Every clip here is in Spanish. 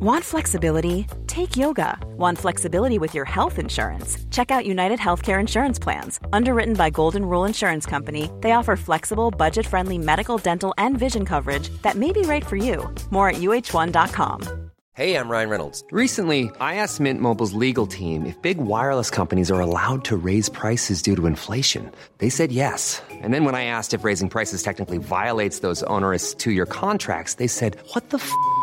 Want flexibility? Take yoga. Want flexibility with your health insurance? Check out United Healthcare Insurance Plans. Underwritten by Golden Rule Insurance Company, they offer flexible, budget friendly medical, dental, and vision coverage that may be right for you. More at uh1.com. Hey, I'm Ryan Reynolds. Recently, I asked Mint Mobile's legal team if big wireless companies are allowed to raise prices due to inflation. They said yes. And then when I asked if raising prices technically violates those onerous two year contracts, they said, What the f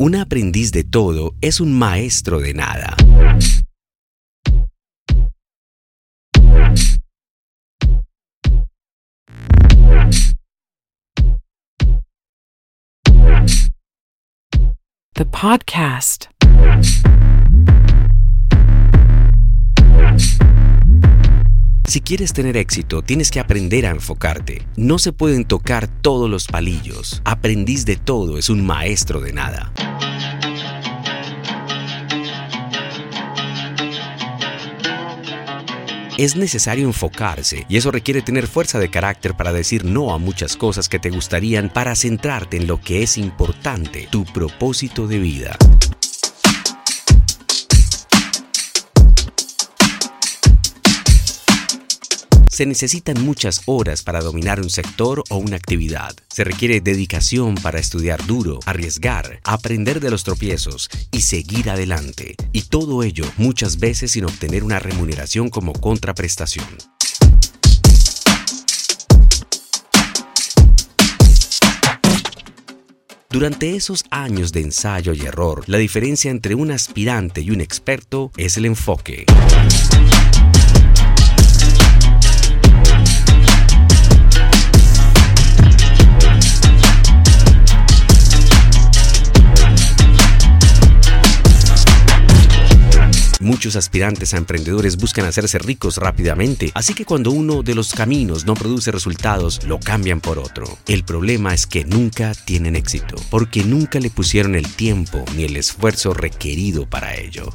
Un aprendiz de todo es un maestro de nada. The podcast. Si quieres tener éxito, tienes que aprender a enfocarte. No se pueden tocar todos los palillos. Aprendiz de todo es un maestro de nada. Es necesario enfocarse y eso requiere tener fuerza de carácter para decir no a muchas cosas que te gustarían para centrarte en lo que es importante, tu propósito de vida. Se necesitan muchas horas para dominar un sector o una actividad. Se requiere dedicación para estudiar duro, arriesgar, aprender de los tropiezos y seguir adelante. Y todo ello muchas veces sin obtener una remuneración como contraprestación. Durante esos años de ensayo y error, la diferencia entre un aspirante y un experto es el enfoque. Muchos aspirantes a emprendedores buscan hacerse ricos rápidamente, así que cuando uno de los caminos no produce resultados, lo cambian por otro. El problema es que nunca tienen éxito, porque nunca le pusieron el tiempo ni el esfuerzo requerido para ello.